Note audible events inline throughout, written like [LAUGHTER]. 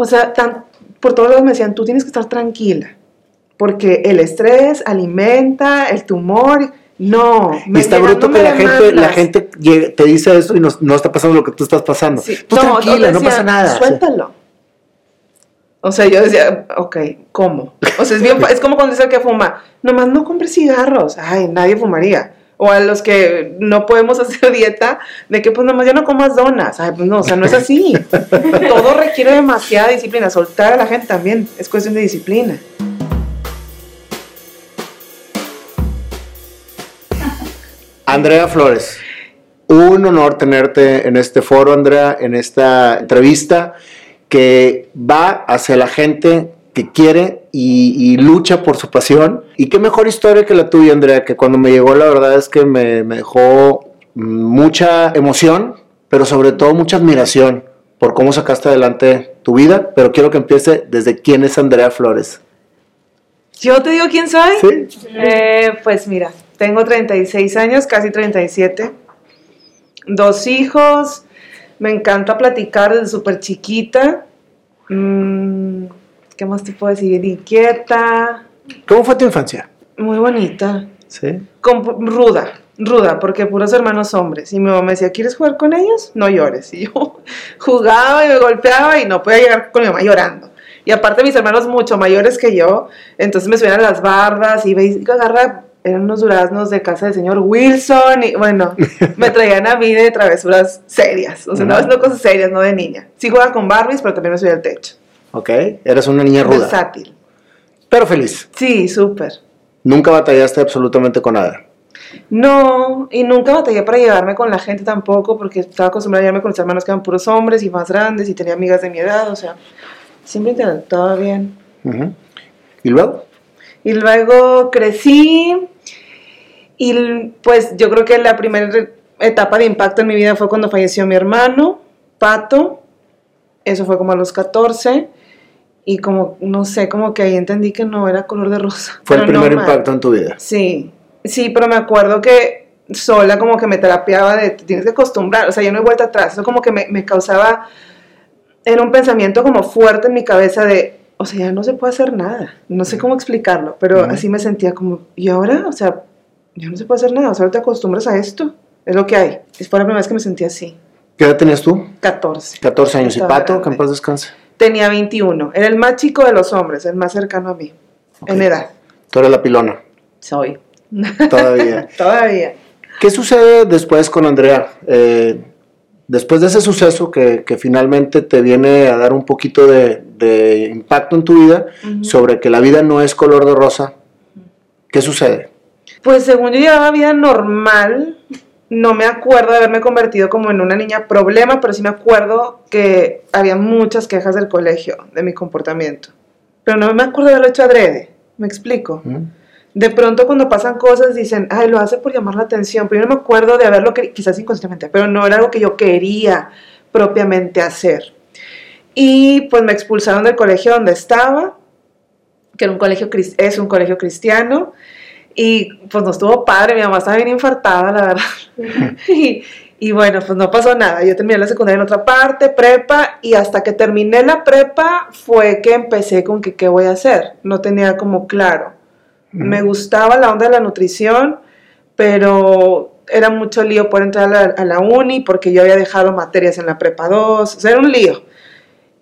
O sea, tan- por todos lados me decían, tú tienes que estar tranquila, porque el estrés alimenta el tumor. No, Y está bruto que la gente, la gente te dice eso y no, no está pasando lo que tú estás pasando. Sí. Tú No, tranquila, no pasa nada. Suéltalo. O sea, yo decía, ok, ¿cómo? O sea, es, bien, [LAUGHS] es como cuando dice el que fuma, nomás no compres cigarros. Ay, nadie fumaría. O a los que no podemos [LAUGHS] hacer dieta, de que pues nomás ya no comas donas. Ay, pues no, o sea, no es así. [LAUGHS] Todo requiere demasiada disciplina. Soltar a la gente también es cuestión de disciplina. Andrea Flores, un honor tenerte en este foro, Andrea, en esta entrevista que va hacia la gente que quiere y, y lucha por su pasión. Y qué mejor historia que la tuya, Andrea, que cuando me llegó la verdad es que me, me dejó mucha emoción, pero sobre todo mucha admiración por cómo sacaste adelante tu vida. Pero quiero que empiece desde quién es Andrea Flores. ¿Yo te digo quién soy? ¿Sí? Eh, pues mira, tengo 36 años, casi 37. Dos hijos. Me encanta platicar desde súper chiquita. Mm, ¿Qué más te puedo decir? Inquieta. ¿Cómo fue tu infancia? Muy bonita. Sí. Con- ruda, ruda, porque puros hermanos hombres. Y mi mamá me decía, ¿quieres jugar con ellos? No llores. [LAUGHS] Y yo jugaba y me golpeaba y no podía llegar con mi mamá llorando. Y aparte mis hermanos mucho mayores que yo, entonces me subían a las bardas y veis que agarra, eran unos duraznos de casa del señor Wilson y bueno, [LAUGHS] me traían a mí de travesuras serias. O sea, no, no cosas serias, no de niña. Sí jugaba con Barbies, pero también me subía al techo. Ok, eras una niña ruda, Versátil. pero feliz. Sí, súper. Nunca batallaste absolutamente con nada. No, y nunca batallé para llevarme con la gente tampoco, porque estaba acostumbrada a llevarme con mis hermanos que eran puros hombres y más grandes y tenía amigas de mi edad, o sea, siempre todo bien. Ujú. ¿Y luego? Y luego crecí y pues yo creo que la primera etapa de impacto en mi vida fue cuando falleció mi hermano, Pato, eso fue como a los 14 y como, no sé, como que ahí entendí que no era color de rosa. Fue el no primer mal. impacto en tu vida. Sí, sí, pero me acuerdo que sola como que me terapiaba de tienes que acostumbrar, o sea, yo no he vuelto atrás, eso como que me, me causaba, era un pensamiento como fuerte en mi cabeza de, o sea, ya no se puede hacer nada, no sé cómo explicarlo, pero Ujú. así me sentía como, ¿y ahora? O sea, ya no se puede hacer nada, o sea, ahora te acostumbras a esto, es lo que hay. Y fue la primera vez que me sentí así, ¿Qué edad tenías tú? 14. 14 años. ¿Y Estaba Pato? Que en paz descanse. Tenía 21, era el más chico de los hombres, el más cercano a mí, en edad. Tú eres la pilona. Soy. [LAUGHS] Todavía. Todavía. ¿Qué sucede después con Andrea? Eh, después de ese suceso que, que finalmente te viene a dar un poquito de, de impacto en tu vida sobre que la vida no es color de rosa, ¿qué sucede? Pues según yo llevaba vida normal, no me acuerdo de haberme convertido como en una niña problema, pero sí me acuerdo que había muchas quejas del colegio de mi comportamiento. Pero no me acuerdo de haberlo hecho adrede, me explico. ¿Mm? De pronto cuando pasan cosas dicen, ay, lo hace por llamar la atención, pero yo no me acuerdo de haberlo, quizás inconscientemente, pero no era algo que yo quería propiamente hacer. Y pues me expulsaron del colegio donde estaba, que era un colegio, es un colegio cristiano, y pues no estuvo padre, mi mamá estaba bien infartada, la verdad. [LAUGHS] y, y bueno, pues no pasó nada. Yo terminé la secundaria en otra parte, prepa, y hasta que terminé la prepa fue que empecé con que qué voy a hacer. No tenía como claro. Me gustaba la onda de la nutrición, pero era mucho lío por entrar a la, a la uni porque yo había dejado materias en la prepa 2, o sea, era un lío.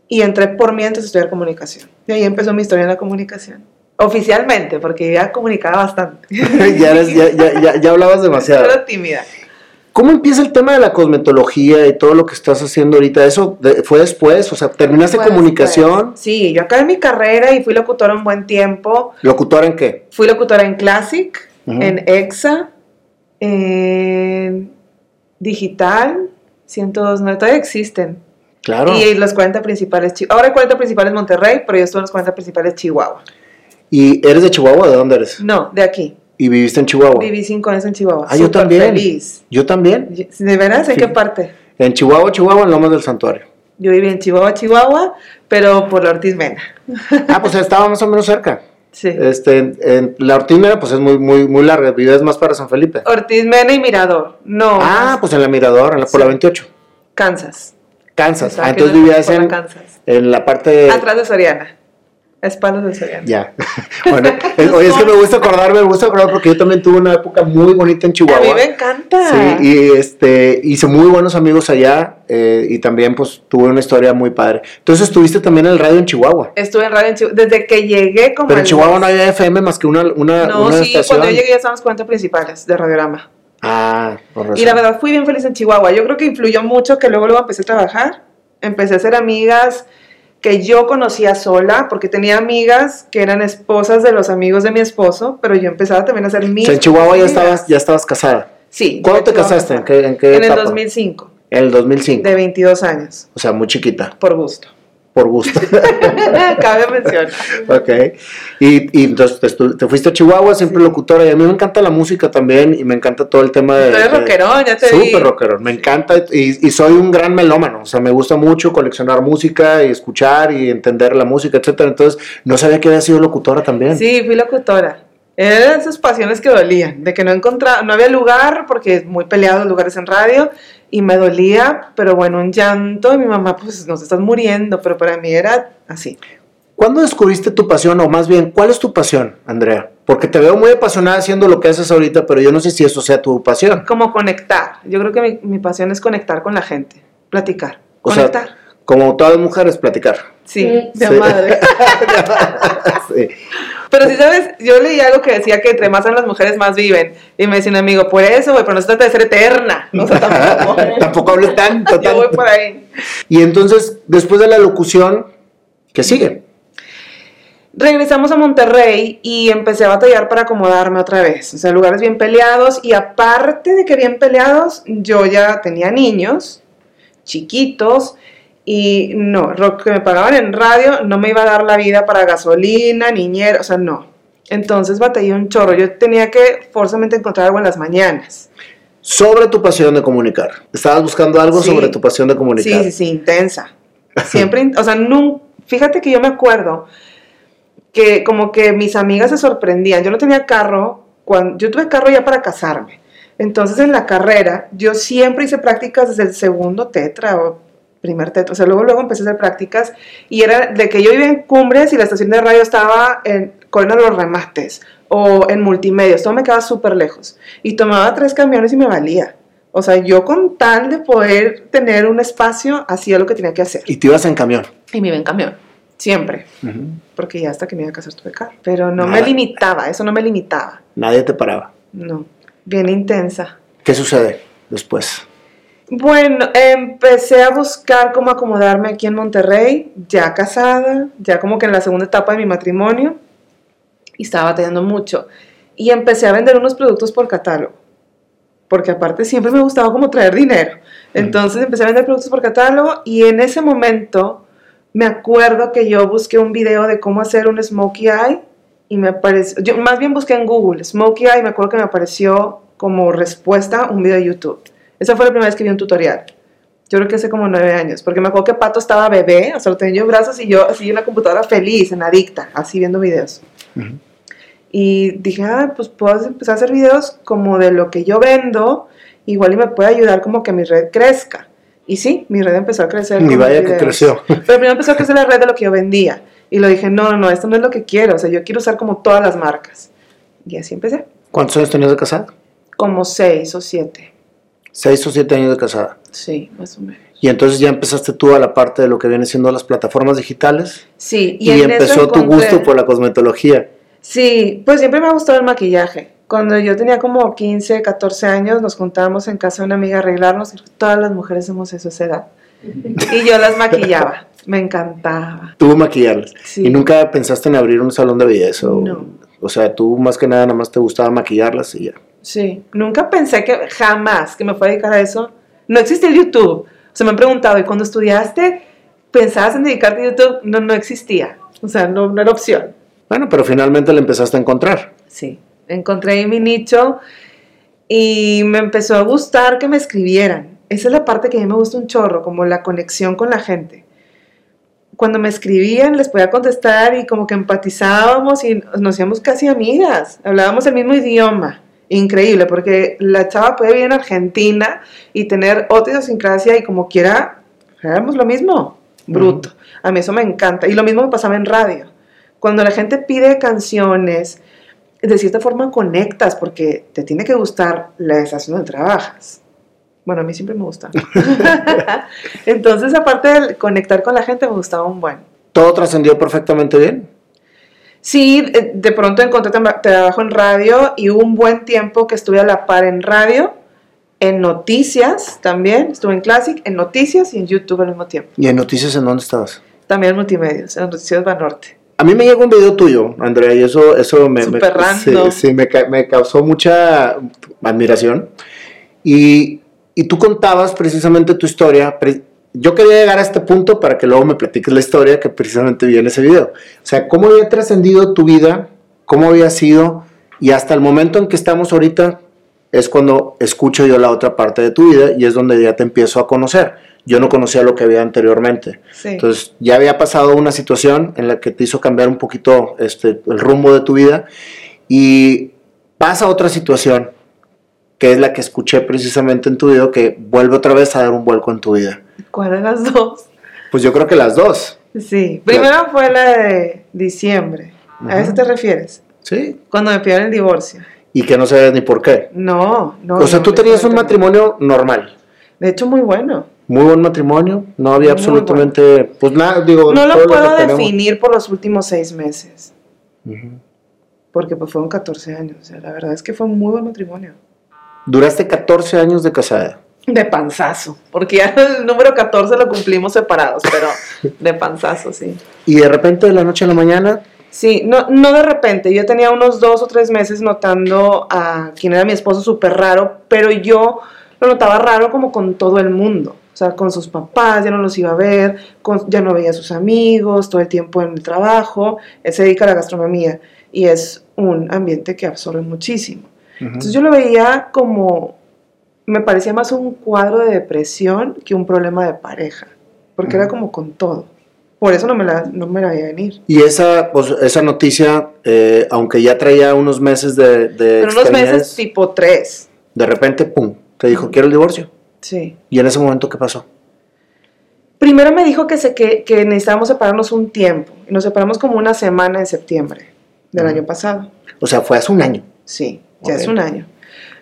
Y entré por mientras a estudiar comunicación. Y ahí empezó mi historia en la comunicación. Oficialmente, porque ya comunicaba bastante. [LAUGHS] ya, eres- ya, ya- ya- ya hablabas demasiado. Tímida. ¿Cómo empieza el tema de la cosmetología y todo lo que estás haciendo ahorita? ¿Eso fue después? O sea, ¿terminaste comunicación? después. Sí, yo acabé mi carrera y fui locutora un buen tiempo. ¿Locutora en qué? Fui locutora en Classic, en EXA, en Digital, 102.9, todavía existen. Claro. Y los 40 principales, Chi- ahora hay 40 principales Monterrey, pero yo estuve en los 40 principales Chihuahua. ¿Y eres de Chihuahua? ¿De dónde eres? No, de aquí. ¿Y viviste en Chihuahua? Viví cinco años en Chihuahua. Ah, yo también. feliz. Yo también. ¿De veras? ¿En Sí. qué parte? En Chihuahua, Chihuahua, en Lomas del Santuario. Yo viví en Chihuahua, Chihuahua, pero por la Ortiz Mena. Ah, pues estaba más o menos cerca. Sí. Este, en, en- la Ortiz Mena, pues es muy, muy, muy larga. Vives más para San Felipe. Ortiz Mena y Mirador. No. Ah, más pues en la Mirador, en la, por la Sí. 28. Kansas. Kansas. Ah, entonces en vivías en, Kansas. en la parte... Atrás de Soriana. A espaldas de Soriana. Ya. [LAUGHS] bueno, es- oye, es que me gusta acordarme, me gusta acordar porque yo también tuve una época muy bonita en A Chihuahua. mí me encanta. Sí, y este, hice muy buenos amigos allá eh, y también pues tuve una historia muy padre. Entonces estuviste también en el radio en Chihuahua. Estuve en radio en Chihuahua. Desde que llegué como... Pero en Chihuahua no había FM más que una, una, No, una sí, estación. cuando yo llegué ya estaban los 40 principales de Radiorama. Ah, por razón. Y la verdad fui bien feliz en Chihuahua. Yo creo que influyó mucho que luego luego empecé a trabajar. Empecé a hacer amigas que yo conocía sola, porque tenía amigas que eran esposas de los amigos de mi esposo, pero yo empezaba también a hacer O mis sea, en Chihuahua ya estabas, ya estabas casada. Sí. ¿Cuándo te casaste? ¿En qué, en qué En el etapa? 2005, En el 2005. de 22 años, O sea, muy chiquita, por gusto. Por gusto. [LAUGHS] Cabe mencionar. ok. Y, y entonces te, fuiste a Chihuahua, siempre locutora. Y a mí me encanta la música también y me encanta todo el tema de... Tú eres de- rockerón, ya te vi. Súper rockero, me encanta y, y soy un gran melómano, o sea, me gusta mucho coleccionar música y escuchar y entender la música, etcétera. Entonces, no sabía que había sido locutora también. Sí, fui locutora. Eran esas pasiones que dolían, de que no encontraba, no había lugar porque es muy peleado los lugares en radio y me dolía, pero bueno, un llanto y mi mamá, pues nos estás muriendo, pero para mí era así. ¿Cuándo descubriste tu pasión o más bien, cuál es tu pasión, Andrea? Porque te veo muy apasionada haciendo lo que haces ahorita, pero yo no sé si eso sea tu pasión. Como conectar. Yo creo que mi, mi pasión es conectar con la gente, platicar, O sea, conectar. como todas las mujeres, platicar. sí, Mm, de sí. madre. [LAUGHS] Sí. Pero si sabes, yo leí algo que decía que entre más son las mujeres, más viven. Y me decía un amigo, por eso, güey, pero no se trata de ser eterna. No, o sea, tampoco. [LAUGHS] Tampoco hables tanto, yo voy tanto. por ahí. Y entonces, después de la locución, ¿qué sigue? Regresamos a Monterrey y empecé a batallar para acomodarme otra vez. O sea, lugares bien peleados y aparte de que bien peleados, yo ya tenía niños chiquitos y no, lo que me pagaban en radio no me iba a dar la vida para gasolina, niñera, o sea, no. Entonces batallé un chorro. Yo tenía que forzosamente encontrar algo en las mañanas. Sobre tu pasión de comunicar. Estabas buscando algo Sí. sobre tu pasión de comunicar. Sí, sí, sí, intensa. [LAUGHS] Siempre, o sea, nun- fíjate que yo me acuerdo que como que mis amigas se sorprendían. Yo no tenía carro, cuando, yo tuve carro ya para casarme. Entonces en la carrera yo siempre hice prácticas desde el segundo tetra o primer. O sea, luego, luego empecé a hacer prácticas y era de que yo vivía en Cumbres y la estación de radio estaba en Colina de los Remates o en Multimedios. Todo me quedaba súper lejos. Y tomaba tres camiones y me valía. O sea, yo con tal de poder tener un espacio, hacía lo que tenía que hacer. Y te ibas en camión. Y me iba en camión, siempre. Porque ya hasta que me iba a casar tuve carro. Pero no me limitaba, eso no me limitaba. Nadie te paraba. No, bien intensa. ¿Qué sucede después? Bueno, empecé a buscar cómo acomodarme aquí en Monterrey, ya casada, ya como que en la segunda etapa de mi matrimonio, y estaba batallando mucho. Y empecé a vender unos productos por catálogo, porque aparte siempre me gustaba como traer dinero. Entonces empecé a vender productos por catálogo y en ese momento me acuerdo que yo busqué un video de cómo hacer un smokey eye y me apareció, yo más bien busqué en Google smokey eye y me acuerdo que me apareció como respuesta un video de YouTube. Esa fue la primera vez que vi un tutorial. Yo creo que hace como nueve años, porque me acuerdo que Pato estaba bebé, o sea, lo tenía yo en brazos y yo así en la computadora feliz, en adicta, así viendo videos. Y dije, ah, pues puedo empezar a hacer videos como de lo que yo vendo, igual y me puede ayudar como que mi red crezca. Y sí, mi red empezó a crecer. Los vaya que creció. [LAUGHS] Pero primero empezó a crecer la red de lo que yo vendía. Y lo dije, no, no, no, esto no es lo que quiero, o sea, yo quiero usar como todas las marcas. Y así empecé, ¿Cuántos años tenías de casada? como seis o siete. Seis o siete años de casada. Sí, más o menos. Y entonces ya empezaste tú a la parte de lo que viene siendo las plataformas digitales. Sí, Y, empezó tu gusto por la cosmetología. Sí, pues siempre me ha gustado el maquillaje. Cuando yo tenía como 15, 14 años, nos juntábamos en casa de una amiga a arreglarnos. y Todas las mujeres hacemos eso a esa edad. Y yo las maquillaba. [LAUGHS] Me encantaba. Tú maquillarlas. Sí. ¿Y nunca pensaste en abrir un salón de belleza? O, No. o sea, tú más que nada nada más te gustaba maquillarlas y ya. Sí, nunca pensé que jamás que me fuera a dedicar a eso. No existía el YouTube. O sea, me han preguntado, ¿y cuando estudiaste pensabas en dedicarte a YouTube? No, no existía. O sea, no, no era opción. Bueno, pero finalmente le empezaste a encontrar. Sí, encontré mi nicho y me empezó a gustar que me escribieran. Esa es la parte que a mí me gusta un chorro, como la conexión con la gente. Cuando me escribían les podía contestar y como que empatizábamos y nos hacíamos casi amigas, hablábamos el mismo idioma. Increíble, porque la chava puede vivir en Argentina y tener otra idiosincrasia y como quiera Éramos lo mismo, bruto. A mí eso me encanta. Y lo mismo me pasaba en radio. Cuando la gente pide canciones, de cierta forma conectas porque te tiene que gustar la estación donde trabajas. Bueno, a mí siempre me gusta. [LAUGHS] [LAUGHS] Entonces, aparte de conectar con la gente, me gustaba un buen. ¿Todo trascendió perfectamente bien? Sí, eh, de pronto encontré trabajo en radio y hubo un buen tiempo que estuve a la par en radio, en noticias también, estuve en Classic, en noticias y en YouTube al mismo tiempo. ¿Y en noticias en dónde estabas? También en multimedios, en Noticias Banorte. A mí me llegó un video tuyo, Andrea, y eso, eso me, sí, sí, me, me, causó mucha admiración. Y, y, tú contabas precisamente tu historia. Yo quería llegar a este punto para que luego me platiques la historia que precisamente vi en ese video. O sea, cómo había trascendido tu vida, cómo había sido, y hasta el momento en que estamos ahorita es cuando escucho yo la otra parte de tu vida y es donde ya te empiezo a conocer yo no conocía lo que había anteriormente. Entonces ya había pasado una situación en la que te hizo cambiar un poquito este, el rumbo de tu vida y pasa otra situación que es la que escuché precisamente en tu video que vuelve otra vez a dar un vuelco en tu vida. ¿Cuál de las dos? Pues yo creo que las dos. Sí, primero fue la de diciembre. ¿A eso te refieres? Sí. Cuando me pidieron el divorcio. Y que no sabes ni por qué. No, no. O sea, tú tenías un matrimonio normal. De hecho, muy bueno muy buen matrimonio, no había absolutamente, pues nada, digo... No lo puedo definir por los últimos seis meses, porque pues fueron 14 años, o sea, la verdad es que fue un muy buen matrimonio. Duraste 14 años de casada. De panzazo, porque ya el número 14 lo cumplimos separados, pero de panzazo, sí. ¿Y de repente de la noche a la mañana? Sí, no, no de repente, yo tenía unos dos o tres meses notando a quien era mi esposo súper raro, pero yo lo notaba raro como con todo el mundo. O sea, con sus papás, ya no los iba a ver, ya no veía a sus amigos, todo el tiempo en el trabajo. Él se dedica a la gastronomía y es un ambiente que absorbe muchísimo. Entonces yo lo veía como, me parecía más un cuadro de depresión que un problema de pareja, porque era como con todo. Por eso no me la, no me la venir. Y esa, pues, esa noticia, eh, aunque ya traía unos meses de... de Pero unos meses tipo tres. De repente, pum, te dijo, quiero el divorcio. Sí. ¿Y en ese momento qué pasó? Primero me dijo que, se, que, que necesitábamos separarnos un tiempo. Y nos separamos como una semana en septiembre del año pasado. O sea, fue hace un año. Sí, ya es un año.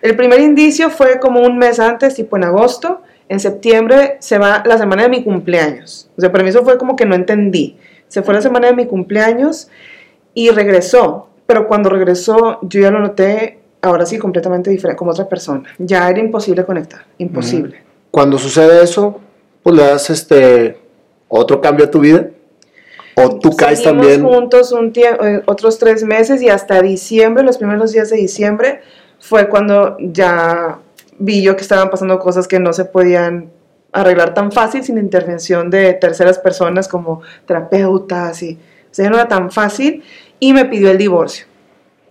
El primer indicio fue como un mes antes, tipo en agosto. En septiembre se va la semana de mi cumpleaños. O sea, para mí eso fue como que no entendí. Se fue la semana de mi cumpleaños y regresó. Pero cuando regresó, yo ya lo noté ahora sí completamente diferente, como otra persona. Ya era imposible conectar, imposible. Cuando sucede eso, pues le das este otro cambio a tu vida. O tú caes también. juntos un eh, otros tres meses y hasta diciembre, los primeros días de diciembre, fue cuando ya vi yo que estaban pasando cosas que no se podían arreglar tan fácil sin intervención de terceras personas como terapeutas y o sea, no era tan fácil y me pidió el divorcio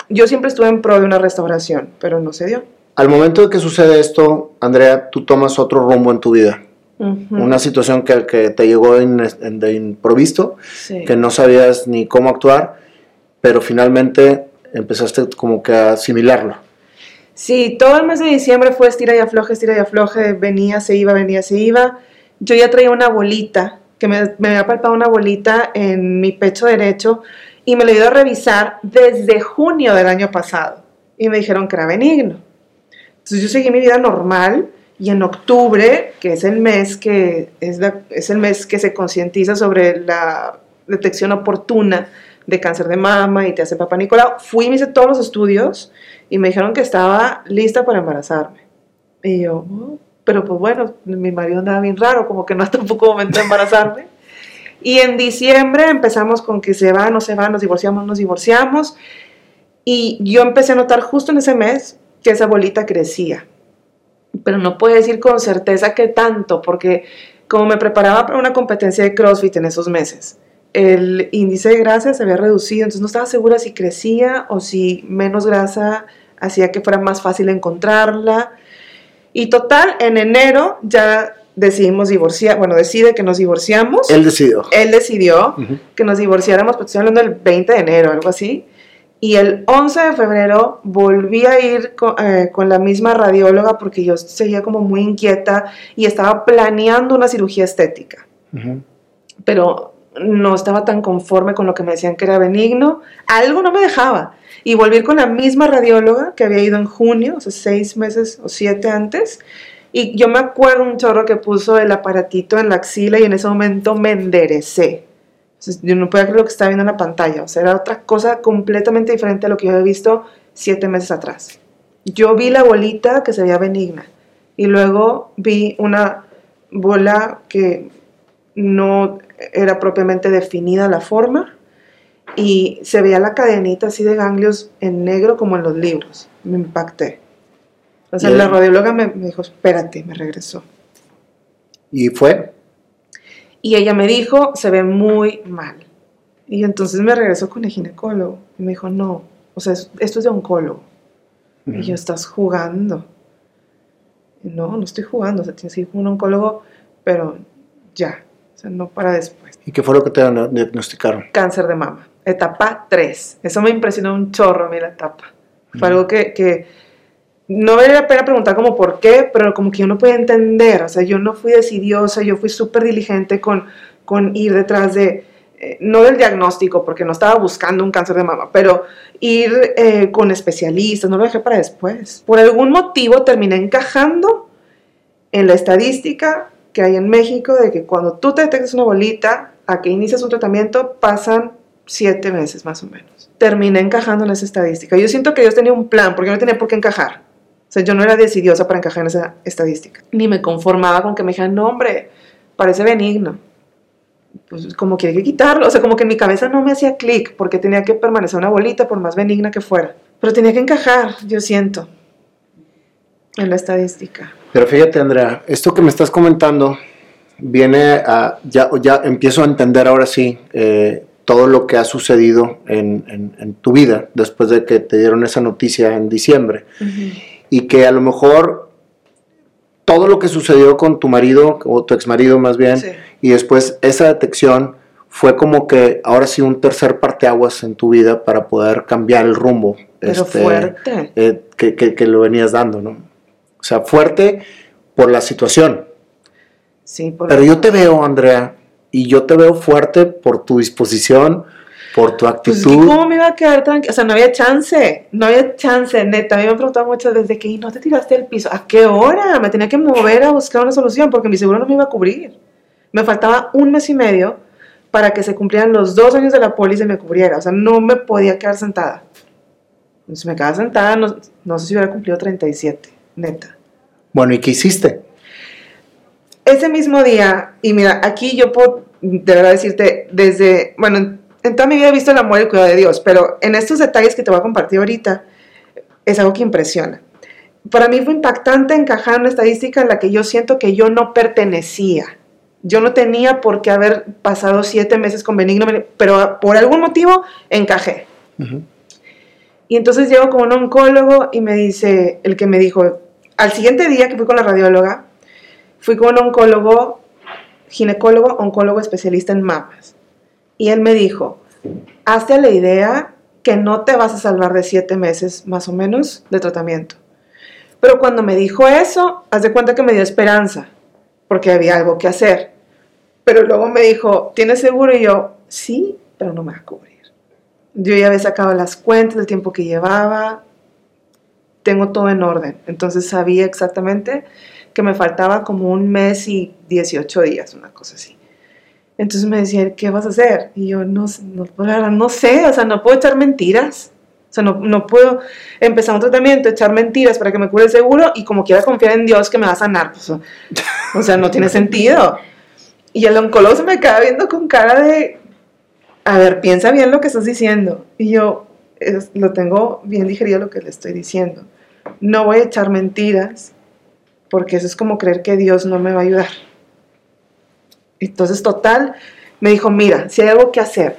yo siempre estuve en pro de una restauración, pero no se dio. Al momento de que sucede esto, Andrea, tú tomas otro rumbo en tu vida. Una situación que, que, te llegó de improviso, que no sabías ni cómo actuar, pero finalmente empezaste como que a asimilarlo. Sí, todo el mes de diciembre fue estira y afloje, estira y afloje, venía, se iba, venía, se iba. Yo ya traía una bolita, que me, me había palpado una bolita en mi pecho derecho, y me lo he a revisar desde junio del año pasado y me dijeron que era benigno. Entonces yo seguí mi vida normal y en octubre, que es el mes que, es, es el mes que se concientiza sobre la detección oportuna de cáncer de mama y te hace papá Nicolau, fui y me hice todos los estudios y me dijeron que estaba lista para embarazarme. Y yo, oh", pero pues bueno, mi marido andaba bien raro, como que no hasta un poco momento de embarazarme. Y en diciembre empezamos con que se va, no se va, nos divorciamos, nos divorciamos. Y yo empecé a notar justo en ese mes que esa bolita crecía. Pero no puedo decir con certeza qué tanto, porque como me preparaba para una competencia de CrossFit en esos meses, el índice de grasa se había reducido, entonces no estaba segura si crecía o si menos grasa hacía que fuera más fácil encontrarla. Y total, en enero ya decidimos divorciar, bueno, decide que nos divorciamos. Él decidió. Él decidió que nos divorciáramos, pues estoy hablando del 20 de enero, algo así. Y el 11 de febrero volví a ir con, eh, con, la misma radióloga porque yo seguía como muy inquieta y estaba planeando una cirugía estética. Uh -huh. Pero no estaba tan conforme con lo que me decían que era benigno. Algo no me dejaba. Y volví con la misma radióloga que había ido en junio, o sea, seis meses o siete antes. Y yo me acuerdo un chorro que puso el aparatito en la axila y en ese momento me enderecé. Yo no podía creer lo que estaba viendo en la pantalla. O sea, era otra cosa completamente diferente a lo que yo había visto siete meses atrás. Yo vi la bolita que se veía benigna y luego vi una bola que no era propiamente definida la forma y se veía la cadenita así de ganglios en negro como en los libros. Me impacté. O sea, la radióloga me, me dijo, espérate, me regresó. ¿Y fue? Y ella me dijo, se ve muy mal. Y entonces me regresó con el ginecólogo. Y me dijo, no, o sea, esto es de oncólogo. Uh -huh. Y yo, estás jugando. Y no, no estoy jugando. O sea, tienes que ir con un oncólogo, pero ya. O sea, no para después. ¿Y qué fue lo que te diagnosticaron? Cáncer de mama. Etapa 3. Eso me impresionó un chorro a mí la etapa. Fue algo que, que no vale la pena preguntar como por qué, pero como que yo no podía entender, o sea, yo no fui decidiosa, yo fui súper diligente con, con ir detrás de, eh, no del diagnóstico, porque no estaba buscando un cáncer de mama, pero ir eh, con especialistas, no lo dejé para después. Por algún motivo terminé encajando en la estadística que hay en México de que cuando tú te detectas una bolita, a que inicias un tratamiento, pasan siete meses más o menos. Terminé encajando en esa estadística. Yo siento que Dios tenía un plan, porque no tenía por qué encajar. O sea, yo no era decidiosa para encajar en esa estadística. Ni me conformaba con que me dijeran, no, hombre, parece benigno. Pues como quiere que quitarlo. O sea, como que en mi cabeza no me hacía clic porque tenía que permanecer una bolita por más benigna que fuera. Pero tenía que encajar, yo siento, en la estadística. Pero fíjate, Andrea, esto que me estás comentando viene a. Ya, ya empiezo a entender ahora sí eh, todo lo que ha sucedido en, en, en, tu vida después de que te dieron esa noticia en diciembre. Uh -huh y que a lo mejor todo lo que sucedió con tu marido o tu exmarido más bien sí. y después esa detección fue como que ahora sí un tercer parteaguas en tu vida para poder cambiar el rumbo pero este, fuerte eh, que, que, que, lo venías dando no o sea fuerte por la situación sí por pero yo te veo Andrea y yo te veo fuerte por tu disposición por tu actitud. Pues, ¿Cómo me iba a quedar tranquila? O sea, no había chance, no había chance, neta. A mí me han preguntado muchas veces que, ¿y no te tiraste al piso? ¿A qué hora? Me tenía que mover a buscar una solución porque mi seguro no me iba a cubrir. Me faltaba un mes y medio para que se cumplieran los dos años de la póliza y me cubriera. O sea, no me podía quedar sentada. Si me quedaba sentada, no, no sé si hubiera cumplido 37, neta. Bueno, ¿y qué hiciste? Ese mismo día, y mira, aquí yo puedo de verdad decirte, desde, bueno, en toda mi vida he visto el amor y el cuidado de Dios, pero en estos detalles que te voy a compartir ahorita, es algo que impresiona. Para mí fue impactante encajar en una estadística en la que yo siento que yo no pertenecía. Yo no tenía por qué haber pasado siete meses con benigno, pero por algún motivo encajé. Uh -huh. Y entonces llego con un oncólogo y me dice, el que me dijo, al siguiente día que fui con la radióloga, fui con un oncólogo, ginecólogo, oncólogo especialista en mamas y él me dijo, hazte la idea que no te vas a salvar de siete meses más o menos de tratamiento. Pero cuando me dijo eso, haz de cuenta que me dio esperanza, porque había algo que hacer. Pero luego me dijo, ¿tienes seguro? Y yo, sí, pero no me va a cubrir. Yo ya había sacado las cuentas del tiempo que llevaba, tengo todo en orden. Entonces sabía exactamente que me faltaba como un mes y 18 días, una cosa así. Entonces me decía, ¿qué vas a hacer? Y yo, no, no, no sé, o sea, no puedo echar mentiras. O sea, no, no, puedo empezar un tratamiento, echar mentiras para que me cure seguro y como quiera confiar en Dios que me va a sanar. Pues, o sea, no tiene sentido. Y el oncólogo se me queda viendo con cara de, a ver, piensa bien lo que estás diciendo. Y yo lo tengo bien digerido lo que le estoy diciendo. No voy a echar mentiras porque eso es como creer que Dios no me va a ayudar. Entonces, total, me dijo, mira, si hay algo que hacer,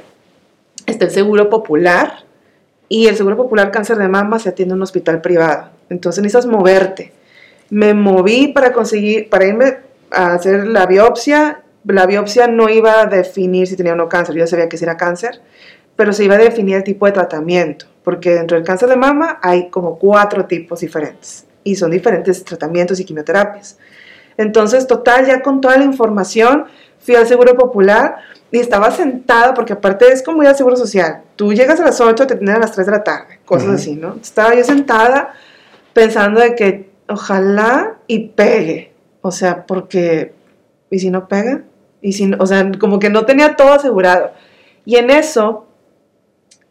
está el Seguro Popular y el Seguro Popular Cáncer de Mama se atiende en un hospital privado. Entonces necesitas moverte. Me moví para conseguir, para irme a hacer la biopsia. La biopsia no iba a definir si tenía o no cáncer, yo sabía que sí era cáncer, pero se iba a definir el tipo de tratamiento, porque dentro del cáncer de mama hay como cuatro tipos diferentes y son diferentes tratamientos y quimioterapias. Entonces, total, ya con toda la información, fui al Seguro Popular y estaba sentada, porque aparte es como ir al Seguro Social. Tú llegas a las 8, te tienen a las 3 de la tarde, cosas así, ¿no? Estaba yo sentada pensando de que ojalá y pegue. O sea, porque, ¿y si no pega? Y si o sea, como que no tenía todo asegurado. Y en eso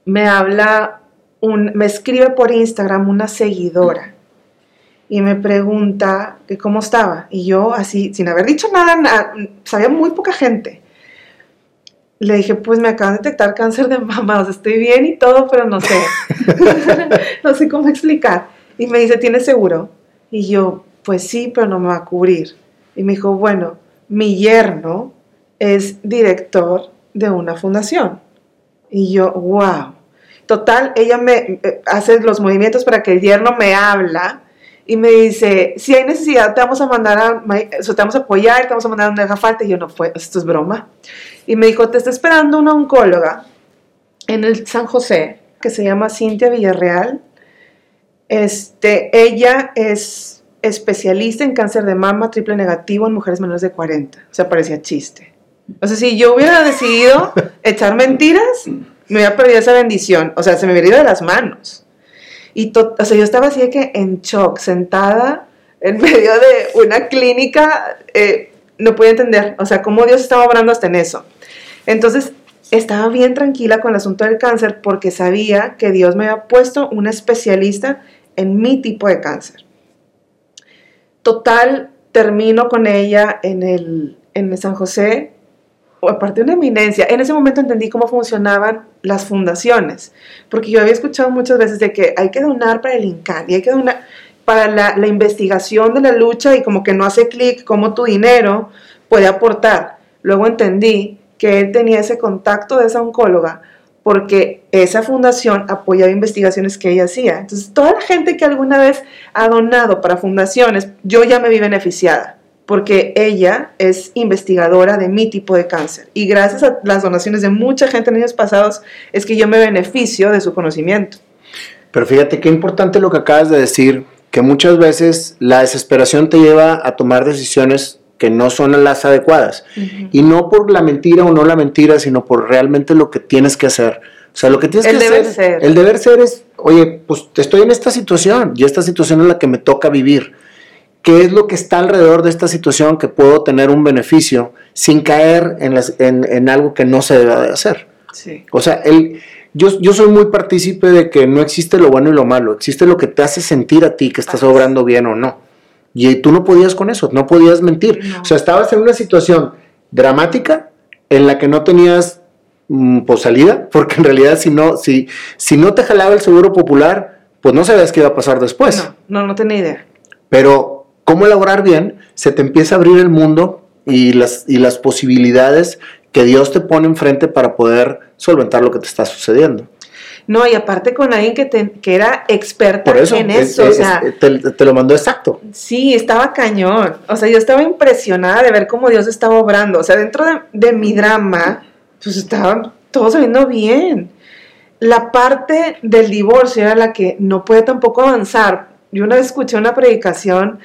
me habla, un, me escribe por Instagram una seguidora y me pregunta que cómo estaba. Y yo así, sin haber dicho nada, sabía muy poca gente. Le dije, pues me acaban de detectar cáncer de mama, o sea, estoy bien y todo, pero no sé. [LAUGHS] [LAUGHS] no sé cómo explicar. Y me dice, ¿tienes seguro? Y yo, pues sí, pero no me va a cubrir. Y me dijo, bueno, mi yerno es director de una fundación. Y yo, wow. Total, ella me eh, hace los movimientos para que el yerno me habla y me dice, si hay necesidad, te vamos a mandar a, te vamos a apoyar, te vamos a mandar a una falta. Y yo, no, fue, esto es broma. Y me dijo, te está esperando una oncóloga en el San José, que se llama Cintia Villarreal. Este, ella es especialista en cáncer de mama triple negativo en mujeres menores de 40. O sea, parecía chiste. O sea, si yo hubiera decidido echar mentiras, me hubiera perdido esa bendición. O sea, se me hubiera ido de las manos. Y o sea, yo estaba así de que en shock, sentada en [LAUGHS] medio de una clínica, eh, no podía entender, o sea, cómo Dios estaba obrando hasta en eso. Entonces, estaba bien tranquila con el asunto del cáncer porque sabía que Dios me había puesto una especialista en mi tipo de cáncer. Total, termino con ella en el, en San José aparte de una eminencia, en ese momento entendí cómo funcionaban las fundaciones, porque yo había escuchado muchas veces de que hay que donar para el INCAN y hay que donar para la, la investigación de la lucha y como que no hace clic cómo tu dinero puede aportar. Luego entendí que él tenía ese contacto de esa oncóloga porque esa fundación apoyaba investigaciones que ella hacía. Entonces, toda la gente que alguna vez ha donado para fundaciones, yo ya me vi beneficiada porque ella es investigadora de mi tipo de cáncer y gracias a las donaciones de mucha gente en años pasados es que yo me beneficio de su conocimiento. Pero fíjate qué importante lo que acabas de decir, que muchas veces la desesperación te lleva a tomar decisiones que no son las adecuadas. Y no por la mentira o no la mentira, sino por realmente lo que tienes que hacer. O sea, lo que tienes el que deber hacer. Ser. El deber ser es, oye, pues estoy en esta situación y esta situación es la que me toca vivir qué es lo que está alrededor de esta situación que puedo tener un beneficio sin caer en, en, algo que no se debe de hacer. Sí. O sea, el, yo, yo soy muy partícipe de que no existe lo bueno y lo malo, existe lo que te hace sentir a ti que estás obrando bien o no. Y tú no podías con eso, no podías mentir. O sea, estabas en una situación dramática en la que no tenías mm, pues, salida, [LAUGHS] porque en realidad si no, si, si no te jalaba el seguro popular, pues no sabías qué iba a pasar después. No, no, no tenía idea. Pero cómo elaborar bien, se te empieza a abrir el mundo y las, y las posibilidades que Dios te pone enfrente para poder solventar lo que te está sucediendo. No, y aparte con alguien que, que era experta en eso. o sea, te, lo mandó exacto. Sí, estaba cañón. O sea, yo estaba impresionada de ver cómo Dios estaba obrando. O sea, dentro de, de mi drama, pues estaba todo saliendo bien. La parte del divorcio era la que no puede tampoco avanzar. Yo una vez escuché una predicación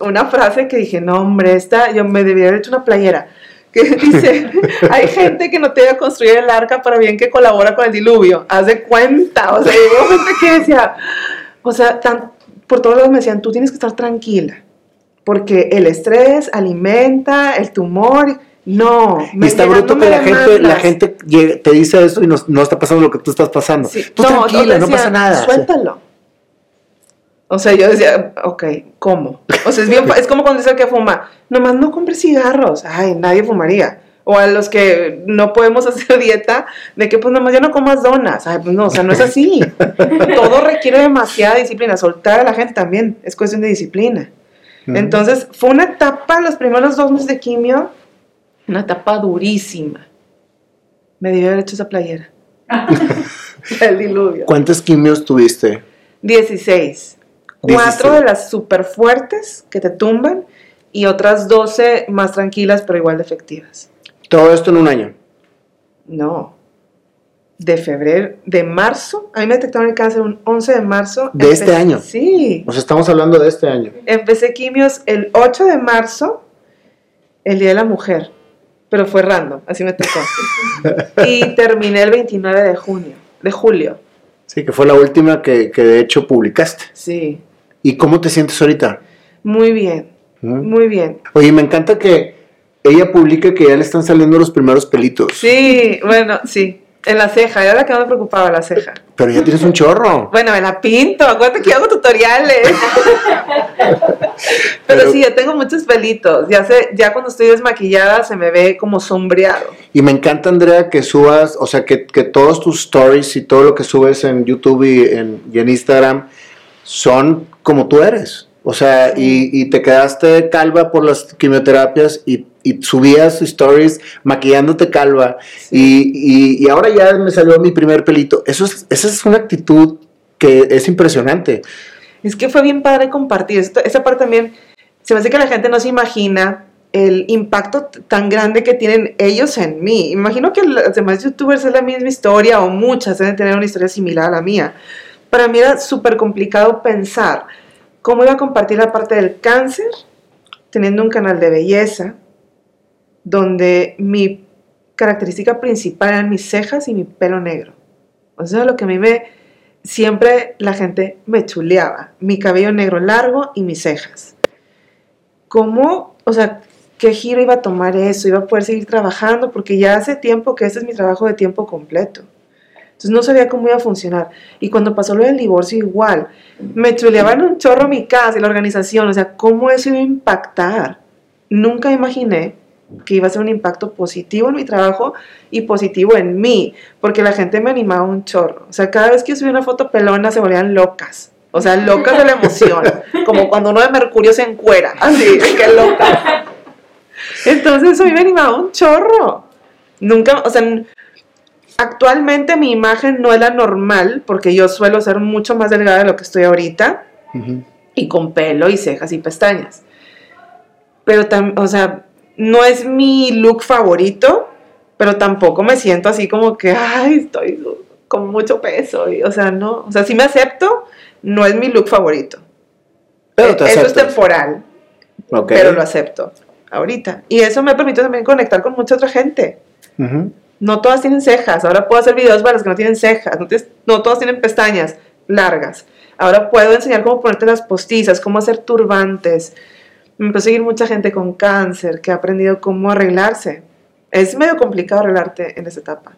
una frase que dije, no, hombre, esta, yo me debía haber hecho una playera, que [LAUGHS] dice, hay gente que no te va a construir el arca para bien que colabora con el diluvio, haz de cuenta, o sea, hubo gente que decía, o sea, por todos lados me decían, tú tienes que estar tranquila, porque el estrés alimenta el tumor, no. Y está bruto que la gente, la gente te dice eso y no, no, está pasando lo que tú estás pasando. Tú tranquila, no pasa nada. Suéltalo. O sea, yo decía, ok, ¿cómo? O sea, es, bien, es como cuando dice que fuma, nomás no compres cigarros, ay, nadie fumaría. O a los que no podemos [LAUGHS] hacer dieta, de que pues nomás ya no comas donas. Ay, pues no, o sea, no es así. [LAUGHS] Todo requiere demasiada disciplina. Soltar a la gente también es cuestión de disciplina. Entonces, fue una etapa, los primeros dos meses de quimio, una etapa durísima. Me debí haber hecho esa playera. [LAUGHS] El diluvio. ¿Cuántas quimios tuviste? 16. Cuatro de las súper fuertes que te tumban y otras 12 más tranquilas pero igual de efectivas. ¿Todo esto en un año? No. de febrero, de marzo. A mí me detectaron el cáncer un 11 de marzo. ¿De este año? Sí. Nos estamos hablando de este año. Empecé quimios el 8 de marzo, el Día de la Mujer. Pero fue random, así me tocó. [LAUGHS] y terminé el 29 de junio, de julio. Sí, que fue la última que, que de hecho publicaste. Sí. ¿Y cómo te sientes ahorita? Muy bien, ¿Mm? muy bien. Oye, me encanta que ella publique que ya le están saliendo los primeros pelitos. Sí, bueno, sí. En la ceja, era la que más me preocupaba, la ceja. Pero ya tienes un chorro. Bueno, me la pinto, acuérdate que yo hago tutoriales. [LAUGHS] Pero, Pero- sí, ya tengo muchos pelitos. Ya sé, ya cuando estoy desmaquillada se me ve como sombreado. Y me encanta, Andrea, que subas, o sea, que, que todos tus stories y todo lo que subes en YouTube y en, y en Instagram son como tú eres. O sea, y, y te quedaste calva por las quimioterapias y, y subías stories maquillándote calva. Y, y- y ahora ya me salió mi primer pelito. Eso es, esa es una actitud que es impresionante. Es que fue bien padre compartir. Esto- esa parte también, se me hace que la gente no se imagina el impacto tan grande que tienen ellos en mí. Imagino que los demás youtubers es la misma historia o muchas deben tener una historia similar a la mía. Para mí era súper complicado pensar cómo iba a compartir la parte del cáncer teniendo un canal de belleza donde mi característica principal eran mis cejas y mi pelo negro. O sea, lo que a mí me, siempre la gente me chuleaba. Mi cabello negro largo y mis cejas. ¿Cómo, o sea, qué giro iba a tomar eso? ¿Iba a poder seguir trabajando? Porque ya hace tiempo que este es mi trabajo de tiempo completo. Entonces no sabía cómo iba a funcionar. Y cuando pasó lo del divorcio igual, me chuleaban un chorro mi casa y la organización. O sea, ¿cómo eso iba a impactar? Nunca imaginé que iba a ser un impacto positivo en mi trabajo y positivo en mí, porque la gente me animaba un chorro. O sea, cada vez que yo subía una foto pelona se volvían locas. O sea, locas de la emoción. [LAUGHS] Como cuando uno de Mercurio se encuera. Así, qué loca. Entonces eso me animaba un chorro. Nunca, o sea, actualmente mi imagen no es la normal, porque yo suelo ser mucho más delgada de lo que estoy ahorita y con pelo y cejas y pestañas. Pero, o sea, no es mi look favorito, pero tampoco me siento así como que, ay, estoy con mucho peso. y, o sea, no, o sea, sí me acepto, no es mi look favorito. Pero te Eh, eso es temporal, Ok. pero lo acepto ahorita. Y eso me permite también conectar con mucha otra gente. No todas tienen cejas. Ahora puedo hacer videos para las que no tienen cejas. No, tienes- no todas tienen pestañas largas. Ahora puedo enseñar cómo ponerte las postizas, cómo hacer turbantes. Me empezó a seguir mucha gente con cáncer que ha aprendido cómo arreglarse. Es medio complicado arreglarte en esa etapa.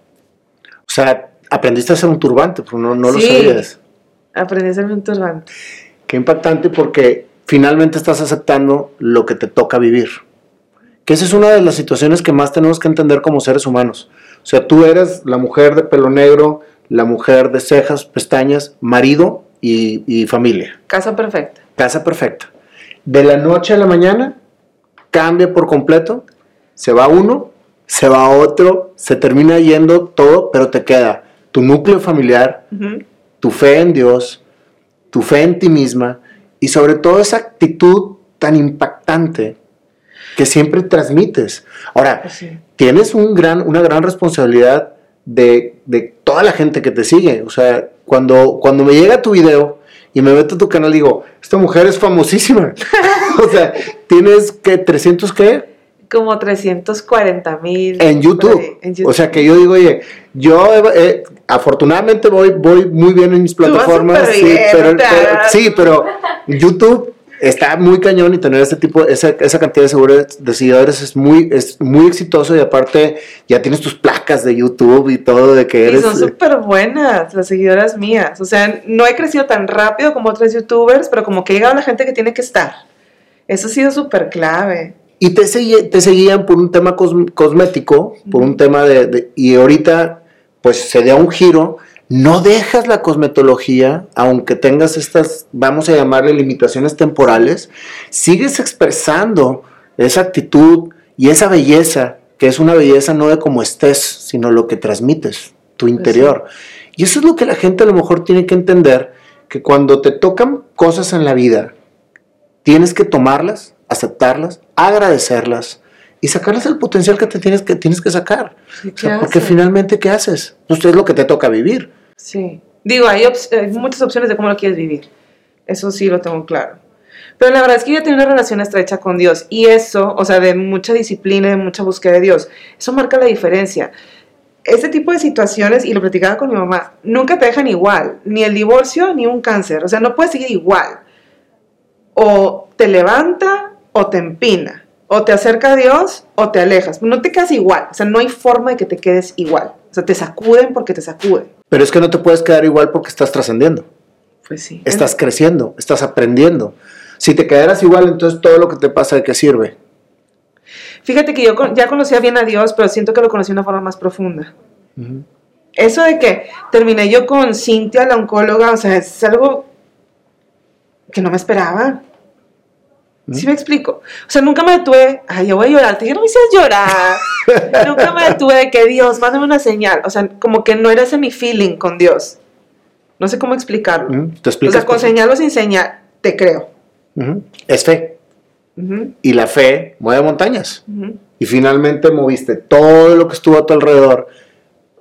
O sea, aprendiste a hacer un turbante, pero no, no lo Sí. sabías. Aprendí a hacerme un turbante. Qué impactante porque finalmente estás aceptando lo que te toca vivir. Que esa es una de las situaciones que más tenemos que entender como seres humanos. O sea, tú eres la mujer de pelo negro, la mujer de cejas, pestañas, marido y, y familia. Casa perfecta. Casa perfecta. De la noche a la mañana cambia por completo, se va uno, se va otro, se termina yendo todo, pero te queda tu núcleo familiar, tu fe en Dios, tu fe en ti misma y sobre todo esa actitud tan impactante que siempre transmites. Ahora, Pues sí. Tienes un gran, una gran responsabilidad de, de toda la gente que te sigue. O sea, cuando, cuando me llega tu video y me meto a tu canal, digo, esta mujer es famosísima. [LAUGHS] o sea, tienes que 300 qué? Como 340 mil. En YouTube. O sea que yo digo, oye, yo eh, afortunadamente voy, voy muy bien en mis plataformas. Sí bien, pero, pero- sí, pero YouTube está muy cañón y tener ese tipo, esa, esa cantidad de, seguidores- de seguidores es muy, es muy exitoso y aparte ya tienes tus placas de YouTube y todo de que Y eres... son súper buenas las seguidoras mías. O sea, no he crecido tan rápido como otros youtubers, pero como que he llegado a la gente que tiene que estar. Eso ha sido súper clave. Y te, te seguían por un tema cos- cosmético, por un tema de, de- Y ahorita, pues se da un giro. No dejas la cosmetología, aunque tengas estas, vamos a llamarle limitaciones temporales, sigues expresando esa actitud y esa belleza, que es una belleza no de cómo estés, sino lo que transmites, tu interior. Y eso es lo que la gente a lo mejor tiene que entender, que cuando te tocan cosas en la vida, tienes que tomarlas, aceptarlas, agradecerlas, y sacarles el potencial que te tienes que, tienes que sacar. Sí, O sea, ¿qué porque finalmente, ¿qué haces? Pues es lo que te toca vivir. Sí. Digo, hay, hay muchas opciones de cómo lo quieres vivir. Eso sí lo tengo claro. Pero la verdad es que yo tengo una relación estrecha con Dios y eso, o sea, de mucha disciplina, de mucha búsqueda de Dios, eso marca la diferencia. Este tipo de situaciones, y lo platicaba con mi mamá, nunca te dejan igual, ni el divorcio ni un cáncer, o sea, no puedes seguir igual. O te levanta o te empina, o te acerca a Dios o te alejas, no te quedas igual, o sea, no hay forma de que te quedes igual, o sea, te sacuden porque te sacuden. Pero es que no te puedes quedar igual porque estás trascendiendo. Pues sí. Estás creciendo, estás aprendiendo. Si te quedaras igual, entonces todo lo que te pasa, ¿de qué sirve? Fíjate que yo ya conocía bien a Dios, pero siento que lo conocí de una forma más profunda. Eso de que terminé yo con Cintia, la oncóloga, o sea, es algo que no me esperaba. ¿Sí me explico? O sea, nunca me detuve, ay, yo voy a llorar, te dije, no me hicieras llorar. [LAUGHS] nunca me detuve de que Dios, mándame una señal. O sea, como que no era ese mi feeling con Dios. No sé cómo explicarlo. Ujú. ¿Te O explicas? sea, con qué? señal o sin señal, te creo. Es fe. Y la fe mueve montañas. Y finalmente moviste todo lo que estuvo a tu alrededor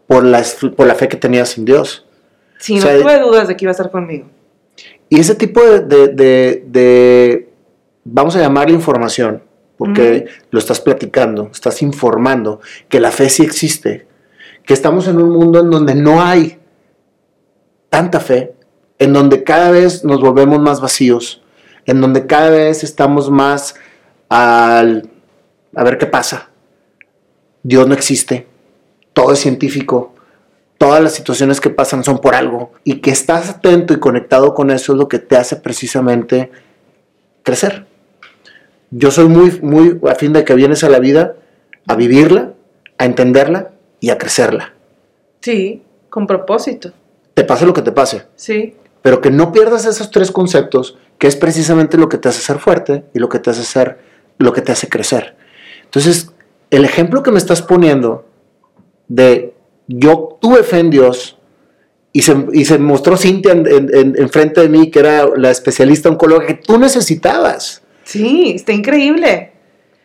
por la, por la fe que tenías en Dios. Sí, O no tuve dudas de que iba a estar conmigo. Y ese tipo de, de- de- de- vamos a llamarle información, porque lo estás platicando, estás informando que la fe sí existe, que estamos en un mundo en donde no hay tanta fe, en donde cada vez nos volvemos más vacíos, en donde cada vez estamos más al a ver qué pasa. Dios no existe, todo es científico, todas las situaciones que pasan son por algo y que estás atento y conectado con eso es lo que te hace precisamente crecer. Yo soy muy, muy a fin de que vienes a la vida a vivirla, a entenderla y a crecerla. Sí, con propósito. Te pase lo que te pase, Sí. pero que no pierdas esos tres conceptos, que es precisamente lo que te hace ser fuerte y lo que te hace ser, lo que te hace crecer. Entonces, el ejemplo que me estás poniendo de yo tuve fe en Dios y se, y se mostró Cintia en, en- en- enfrente de mí, que era la especialista oncóloga que tú necesitabas. Sí, está increíble.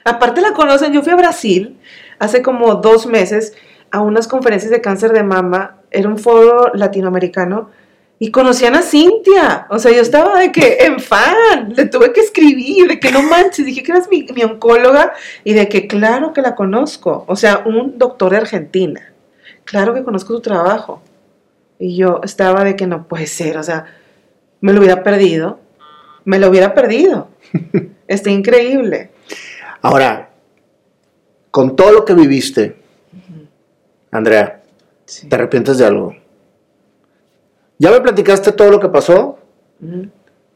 Aparte la conocen, yo fui a Brasil hace como dos meses a unas conferencias de cáncer de mama, era un foro latinoamericano, y conocían a Cintia. O sea, yo estaba de que en fan, le tuve que escribir, de que no manches, dije que eras mi, mi oncóloga, y de que claro que la conozco. O sea, un doctor de Argentina. Claro que conozco su trabajo. Y yo estaba de que no puede ser, o sea, me lo hubiera perdido, me lo hubiera perdido. [LAUGHS] Está increíble. Ahora, con todo lo que viviste, Andrea, Sí. ¿te arrepientes de algo? ¿Ya me platicaste todo lo que pasó?